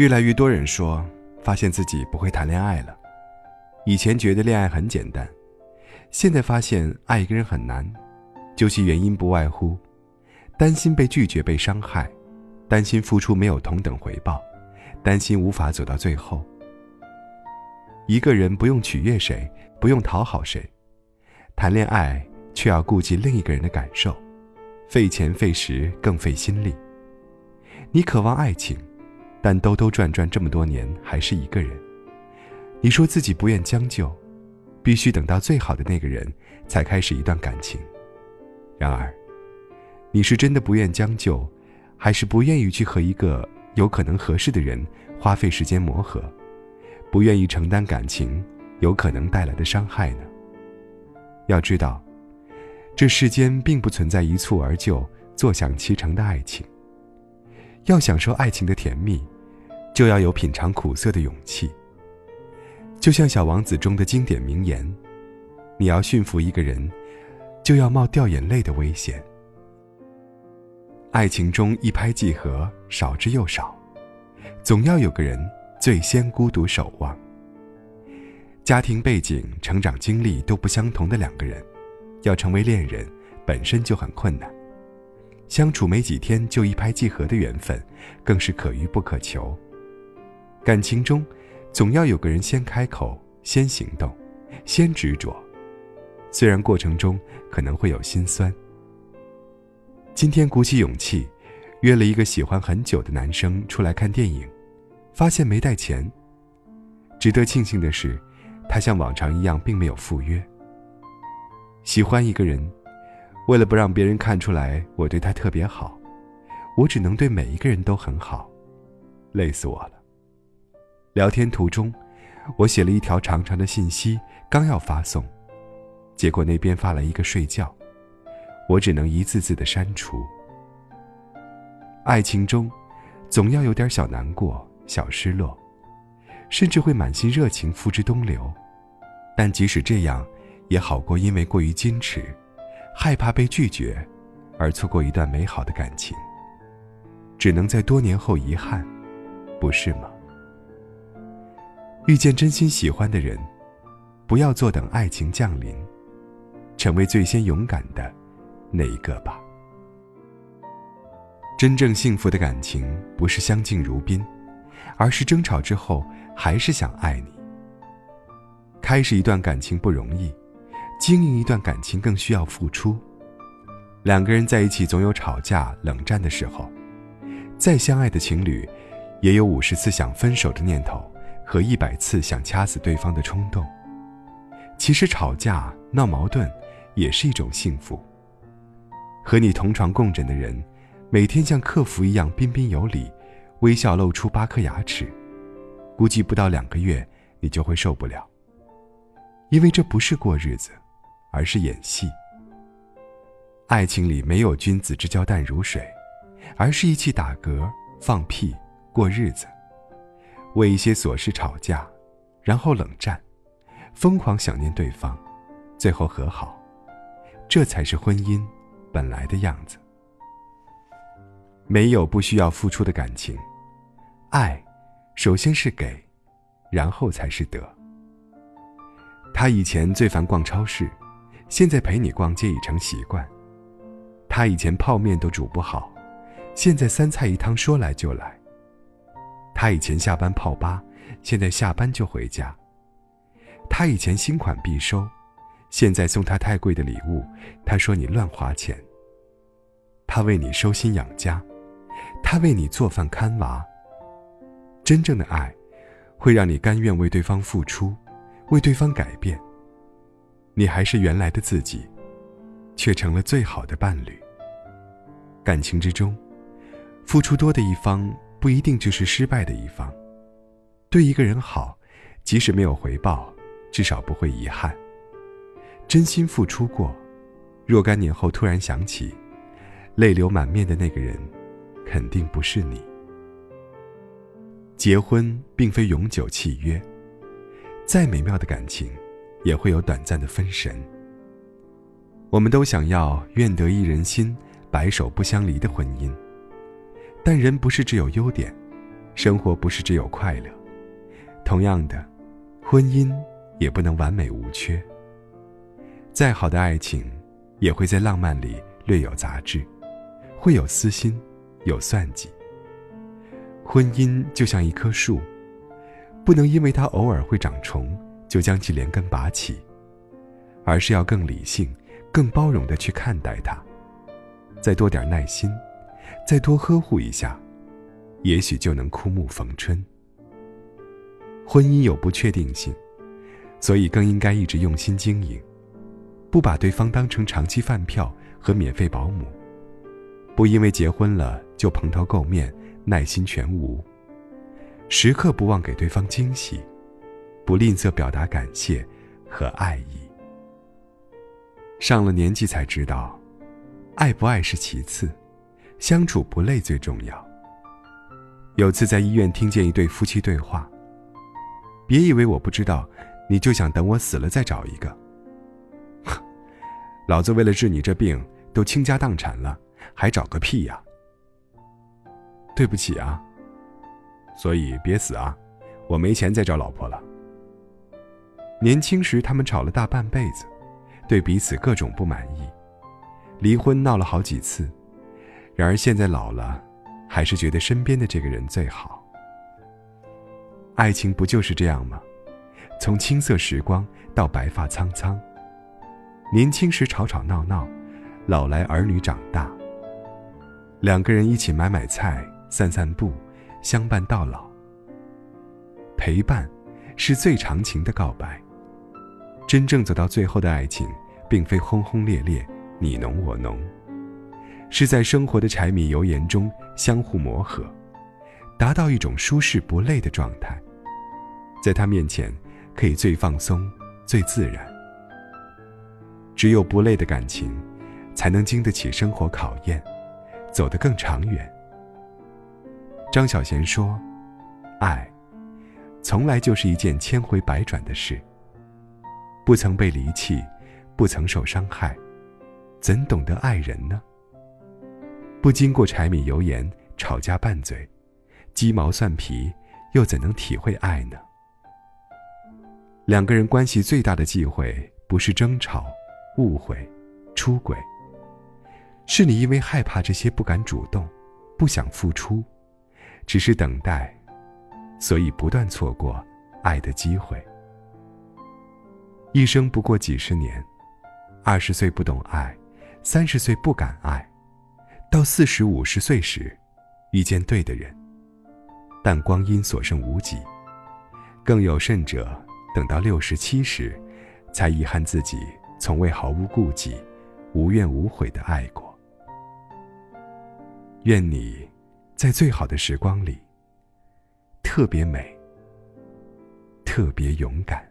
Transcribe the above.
越来越多人说，发现自己不会谈恋爱了。以前觉得恋爱很简单，现在发现爱一个人很难。究其原因，不外乎担心被拒绝、被伤害，担心付出没有同等回报，担心无法走到最后。一个人不用取悦谁，不用讨好谁，谈恋爱却要顾及另一个人的感受，费钱费时更费心力。你渴望爱情，但兜兜转转这么多年还是一个人。你说自己不愿将就，必须等到最好的那个人才开始一段感情。然而，你是真的不愿将就，还是不愿意去和一个有可能合适的人花费时间磨合，不愿意承担感情有可能带来的伤害呢？要知道，这世间并不存在一蹴而就、坐享其成的爱情。要享受爱情的甜蜜，就要有品尝苦涩的勇气。就像《小王子》中的经典名言：“你要驯服一个人。”就要冒掉眼泪的危险。爱情中一拍即合少之又少，总要有个人最先孤独守望。家庭背景、成长经历都不相同的两个人，要成为恋人本身就很困难，相处没几天就一拍即合的缘分，更是可遇不可求。感情中，总要有个人先开口、先行动、先执着。虽然过程中可能会有心酸。今天鼓起勇气，约了一个喜欢很久的男生出来看电影，发现没带钱。值得庆幸的是，他像往常一样并没有赴约。喜欢一个人，为了不让别人看出来我对他特别好，我只能对每一个人都很好，累死我了。聊天途中，我写了一条长长的信息，刚要发送。结果那边发来一个睡觉，我只能一字字的删除。爱情中，总要有点小难过、小失落，甚至会满心热情付之东流，但即使这样，也好过因为过于矜持，害怕被拒绝，而错过一段美好的感情。只能在多年后遗憾，不是吗？遇见真心喜欢的人，不要坐等爱情降临。成为最先勇敢的那一个吧。真正幸福的感情不是相敬如宾，而是争吵之后还是想爱你。开始一段感情不容易，经营一段感情更需要付出。两个人在一起总有吵架、冷战的时候，再相爱的情侣，也有五十次想分手的念头和一百次想掐死对方的冲动。其实吵架闹矛盾。也是一种幸福。和你同床共枕的人，每天像客服一样彬彬有礼，微笑露出八颗牙齿，估计不到两个月你就会受不了。因为这不是过日子，而是演戏。爱情里没有君子之交淡如水，而是一起打嗝、放屁、过日子，为一些琐事吵架，然后冷战，疯狂想念对方，最后和好。这才是婚姻本来的样子。没有不需要付出的感情，爱首先是给，然后才是得。他以前最烦逛超市，现在陪你逛街已成习惯。他以前泡面都煮不好，现在三菜一汤说来就来。他以前下班泡吧，现在下班就回家。他以前新款必收。现在送他太贵的礼物，他说你乱花钱。他为你收心养家，他为你做饭看娃。真正的爱，会让你甘愿为对方付出，为对方改变。你还是原来的自己，却成了最好的伴侣。感情之中，付出多的一方不一定就是失败的一方。对一个人好，即使没有回报，至少不会遗憾。真心付出过，若干年后突然想起，泪流满面的那个人，肯定不是你。结婚并非永久契约，再美妙的感情，也会有短暂的分神。我们都想要愿得一人心，白首不相离的婚姻，但人不是只有优点，生活不是只有快乐。同样的，婚姻也不能完美无缺。再好的爱情，也会在浪漫里略有杂质，会有私心，有算计。婚姻就像一棵树，不能因为它偶尔会长虫，就将其连根拔起，而是要更理性、更包容的去看待它，再多点耐心，再多呵护一下，也许就能枯木逢春。婚姻有不确定性，所以更应该一直用心经营。不把对方当成长期饭票和免费保姆，不因为结婚了就蓬头垢面、耐心全无。时刻不忘给对方惊喜，不吝啬表达感谢和爱意。上了年纪才知道，爱不爱是其次，相处不累最重要。有次在医院听见一对夫妻对话：“别以为我不知道，你就想等我死了再找一个。”老子为了治你这病，都倾家荡产了，还找个屁呀！对不起啊。所以别死啊，我没钱再找老婆了。年轻时他们吵了大半辈子，对彼此各种不满意，离婚闹了好几次。然而现在老了，还是觉得身边的这个人最好。爱情不就是这样吗？从青涩时光到白发苍苍。年轻时吵吵闹闹，老来儿女长大。两个人一起买买菜、散散步，相伴到老。陪伴，是最长情的告白。真正走到最后的爱情，并非轰轰烈烈、你侬我侬，是在生活的柴米油盐中相互磨合，达到一种舒适不累的状态。在他面前，可以最放松、最自然。只有不累的感情，才能经得起生活考验，走得更长远。张小娴说：“爱，从来就是一件千回百转的事。不曾被离弃，不曾受伤害，怎懂得爱人呢？不经过柴米油盐、吵架拌嘴、鸡毛蒜皮，又怎能体会爱呢？两个人关系最大的忌讳，不是争吵。”误会、出轨，是你因为害怕这些不敢主动，不想付出，只是等待，所以不断错过爱的机会。一生不过几十年，二十岁不懂爱，三十岁不敢爱，到四十五十岁时，遇见对的人，但光阴所剩无几。更有甚者，等到六十七十，才遗憾自己。从未毫无顾忌、无怨无悔的爱过。愿你，在最好的时光里，特别美，特别勇敢。